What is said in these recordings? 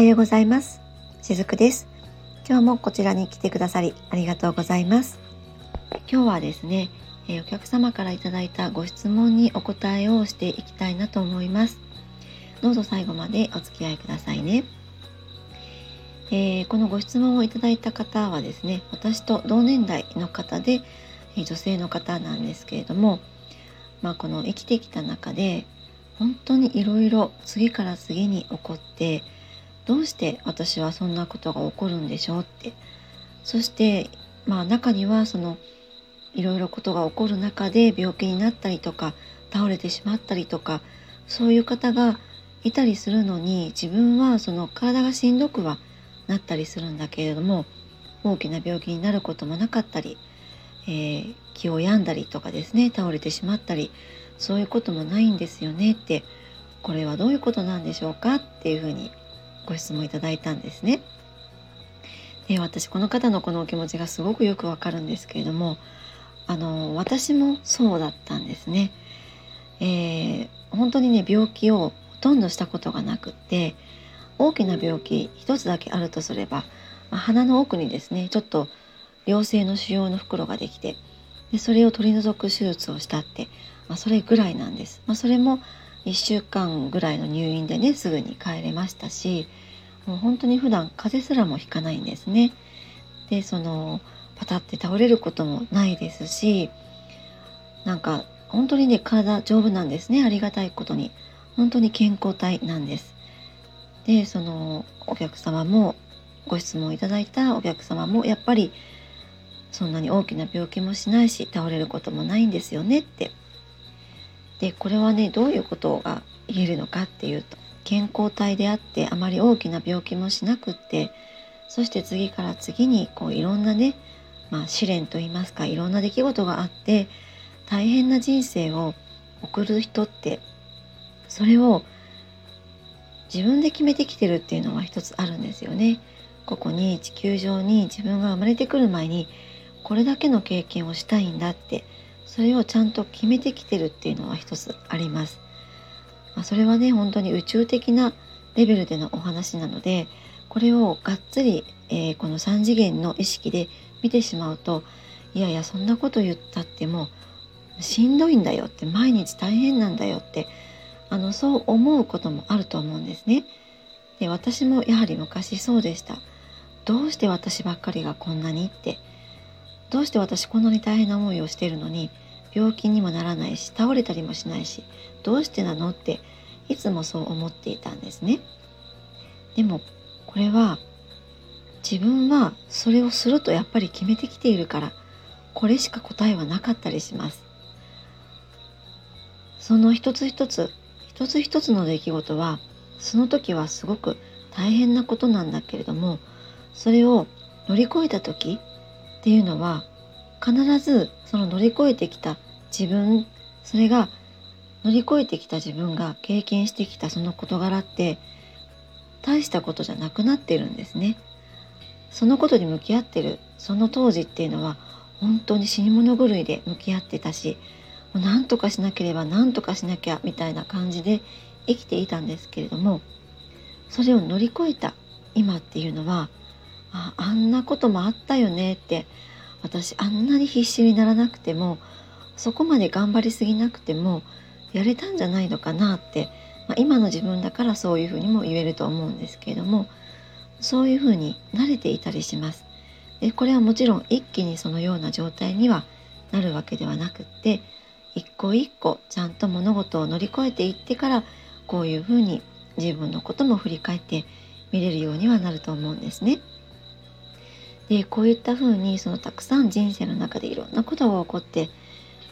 はようございます。しずくです。今日もこちらに来てくださりありがとうございます。今日はですね、えー、お客様からいただいたご質問にお答えをしていきたいなと思います。どうぞ最後までお付き合いくださいね。えー、このご質問をいただいた方はですね私と同年代の方で、え女性の方なんですけれどもまあ、この生きてきた中で本当にいろいろ次から次に起こってどうして私はそんなことが起こるんでしょうって。そしてまあ中にはそのいろいろことが起こる中で病気になったりとか倒れてしまったりとかそういう方がいたりするのに自分はその体がしんどくはなったりするんだけれども大きな病気になることもなかったりえー、気を病んだりとかですね倒れてしまったりそういうこともないんですよねってこれはどういうことなんでしょうかっていうふうにご質問いただいたんですね。で私この方のこのお気持ちがすごくよくわかるんですけれどもあの私もそうだったんですね。えー、本当にね病気をほとんどしたことがなくって大きな病気一つだけあるとすれば、まあ、鼻の奥にですねちょっと良性の腫瘍の袋ができてでそれを取り除く手術をしたって、まあ、それぐらいなんです。まあ、それも1週間ぐらいの入院でねすぐに帰れましたしもう本当に普段風邪すらもひかないんですね。でそのパタって倒れることもないですしなんか本当にね体丈夫なんですねありがたいことに本当に健康体なんです。でそのお客様もご質問いただいたお客様もやっぱりそんなに大きな病気もしないし倒れることもないんですよねってでこれはねどういうことが言えるのかっていうと健康体であってあまり大きな病気もしなくってそして次から次にこういろんなね、まあ、試練といいますかいろんな出来事があって大変な人生を送る人ってそれを自分で決めてきてるっていうのは一つあるんですよね。ここに地球上に自分が生まれてくる前にこれだけの経験をしたいんだってそれをちゃんと決めてきてるっていうのは一つあります。まあ、それはね本当に宇宙的なレベルでのお話なのでこれをがっつり、えー、この3次元の意識で見てしまうといやいやそんなこと言ったってもうしんどいんだよって毎日大変なんだよってあのそう思うこともあると思うんですね。で私もやはり昔そうでした。どうして私ばっかりがこんなにってどうして私こんなに大変な思いをしているのに病気にもならないし倒れたりもしないしどうしてなのっていつもそう思っていたんですね。でもこれは自分はそれをするとやっぱり決めてきているからこれしか答えはなかったりします。その一つ一つ一つ一つの出来事はその時はすごく大変なことなんだけれどもそれを乗り越えた時っていうのは必ずその乗り越えてきた自分それが乗り越えてきた自分が経験してきたその事柄って大したことじゃなくなってるんですね。そのことに向き合ってるその当時っていうのは本当に死に物狂いで向き合ってたしもう何とかしなければ何とかしなきゃみたいな感じで生きていたんですけれどもそれを乗り越えた今っていうのはああんなこともあったよねって私あんなに必死にならなくてもそこまで頑張りすぎなくてもやれたんじゃないのかなって、まあ、今の自分だからそういうふうにも言えると思うんですけれどもそういうふうに慣れていたりします。でこれはもちろん一気にそのような状態にはなるわけではなくって一個一個ちゃんと物事を乗り越えていってからこういうふうに自分のことも振り返って見れるようにはなると思うんですね。でこういったふうにそのたくさん人生の中でいろんなことが起こって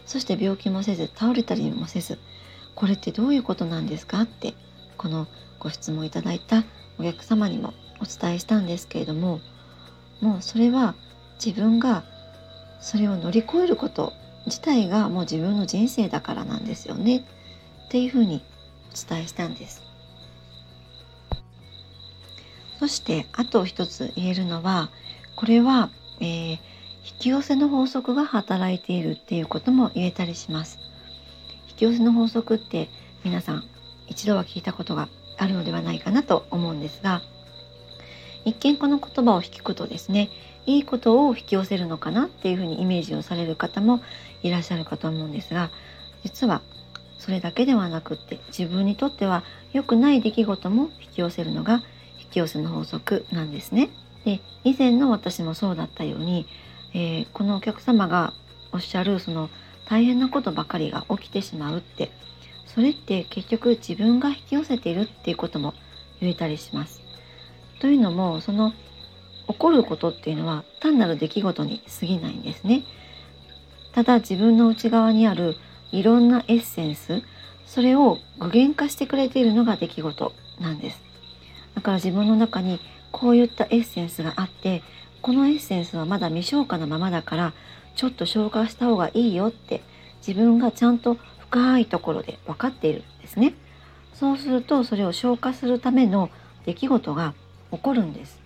そして病気もせず倒れたりもせずこれってどういうことなんですかってこのご質問いただいたお客様にもお伝えしたんですけれどももうそれは自分がそれを乗り越えること自体がもう自分の人生だからなんですよねっていうふうにお伝えしたんです。そしてあと一つ言えるのはこれは、えー、引き寄せの法則が働いているっていうことも言えたりします。引き寄せの法則って皆さん一度は聞いたことがあるのではないかなと思うんですが一見この言葉を聞くとですねいいことを引き寄せるのかなっていうふうにイメージをされる方もいらっしゃるかと思うんですが実はそれだけではなくって自分にとっては良くない出来事も引き寄せるのが引き寄せの法則なんですね。で以前の私もそうだったように、えー、このお客様がおっしゃるその大変なことばかりが起きてしまうってそれって結局自分が引き寄せているっていうことも言えたりします。というのもその起こることっていうのは単なる出来事に過ぎないんですね。ただ自分の内側にあるいろんなエッセンスそれを具現化してくれているのが出来事なんです。だから自分の中にこういったエッセンスがあってこのエッセンスはまだ未消化なままだからちょっと消化した方がいいよって自分がちゃんと深いところで分かっているんですね。そうするとそれを消化するための出来事が起こるんです。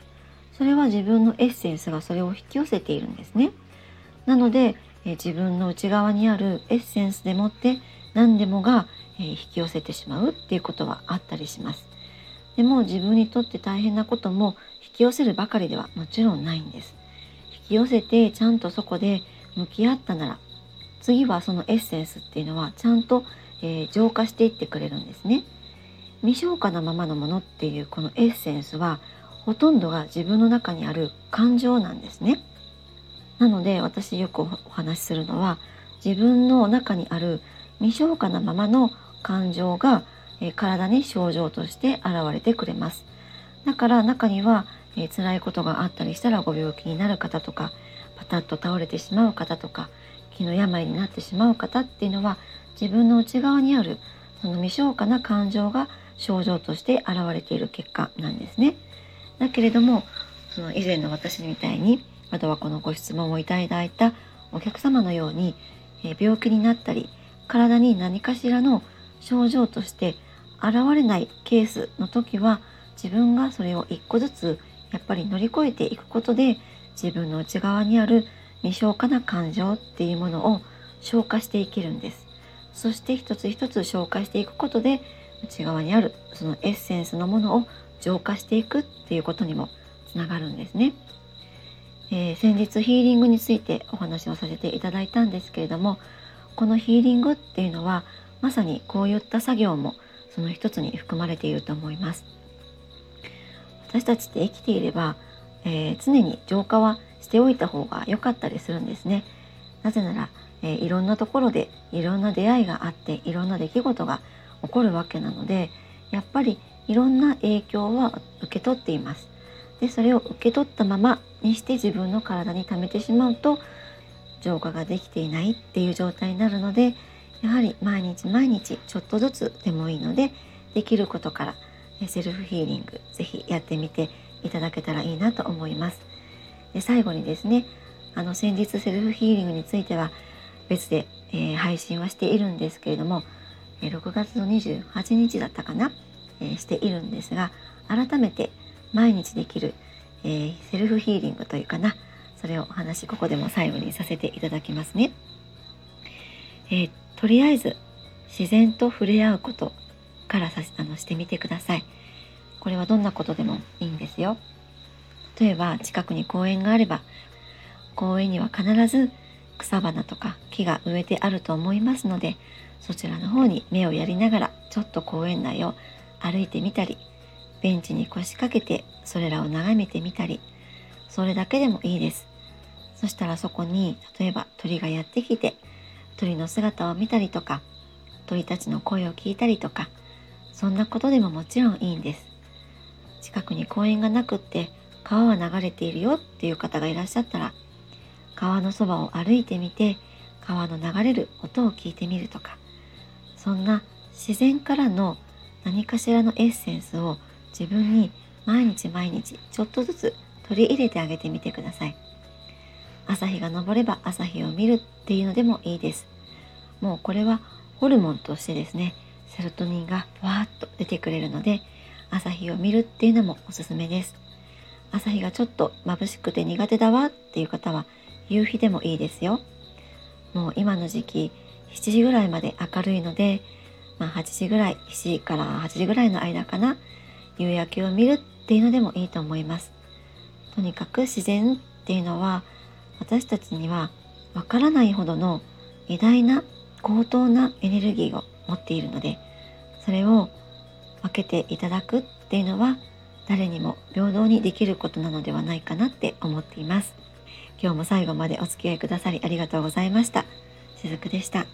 それは自分のエッセンスがそれを引き寄せているんですね。なのでえ自分の内側にあるエッセンスでもって何でもが、え引き寄せてしまうっていうことはあったりします。でも自分にとって大変なことも引き寄せるばかりではもちろんないんです。引き寄せてちゃんとそこで向き合ったなら次はそのエッセンスっていうのはちゃんと、えー、浄化していってくれるんですね。未消化なままのものっていうこのエッセンスはほとんどが自分の中にある感情なんですね。なので私よくお話しするのは自分の中にある未消化なままの感情が、え体に症状として現れてくれます。だから中には、え辛いことがあったりしたらご病気になる方とかパタッと倒れてしまう方とか気の病になってしまう方っていうのは自分の内側にあるその未消化な感情が症状として現れている結果なんですね。だけれどもその以前の私みたいにあとはこのご質問をいただいたお客様のように、え病気になったり体に何かしらの症状として現れないケースの時は自分がそれを一個ずつやっぱり乗り越えていくことで自分の内側にある未消化な感情っていうものを消化していけるんですそして一つ一つ消化していくことで内側にあるそのエッセンスのものを浄化していくっていうことにもつながるんですね。えー、先日ヒーリングについてお話をさせていただいたんですけれどもこのヒーリングっていうのはまさにこういった作業もその一つに含まれていると思います。私たちって生きていれば、えー、常に浄化はしておいた方が良かったりするんですね。なぜなら、えー、いろんなところでいろんな出会いがあっていろんな出来事が起こるわけなのでやっぱりいろんな影響は受け取っています。でそれを受け取ったままにして自分の体に溜めてしまうと浄化ができていないっていう状態になるのでやはり毎日毎日ちょっとずつでもいいのでできることからセルフヒーリング是非やってみていただけたらいいなと思います。で最後にですねあの先日セルフヒーリングについては別で、えー、配信はしているんですけれども6月の28日だったかな、えー、しているんですが改めて毎日できる、えー、セルフヒーリングというかなそれをお話ここでも最後にさせていただきますね。えー、とりあえず自然と触れ合うことからさあのしてみてください。これはどんなことでもいいんですよ。例えば近くに公園があれば公園には必ず草花とか木が植えてあると思いますのでそちらの方に目をやりながらちょっと公園内を歩いてみたりベンチに腰掛けてそれらを眺めてみたりそれだけでもいいですそしたらそこに例えば鳥がやってきて鳥の姿を見たりとか鳥たちの声を聞いたりとかそんなことでももちろんいいんです。近くに公園がなくって川は流れているよっていう方がいらっしゃったら川のそばを歩いてみて川の流れる音を聞いてみるとかそんな自然からの何かしらのエッセンスを自分に毎日毎日ちょっとずつ取り入れてあげてみてください。朝日が昇れば朝日を見るっていうのでもいいです。もうこれはホルモンとしてですねセロトニンがわーっと出てくれるので朝日を見るっていうのもおすすめです。朝日がちょっと眩しくて苦手だわっていう方は夕日でもいいですよ。もう今の時期7時ぐらいまで明るいので、まあ、8時ぐらい7時から8時ぐらいの間かな夕焼けを見るっていうのでもいいと思います。とにかく自然っていうのは私たちにはわからないほどの偉大な高等なエネルギーを持っているのでそれを分けていただくっていうのは誰にも平等にできることなのではないかなって思っています。今日も最後までお付き合いくださりありがとうございました。しずくでした。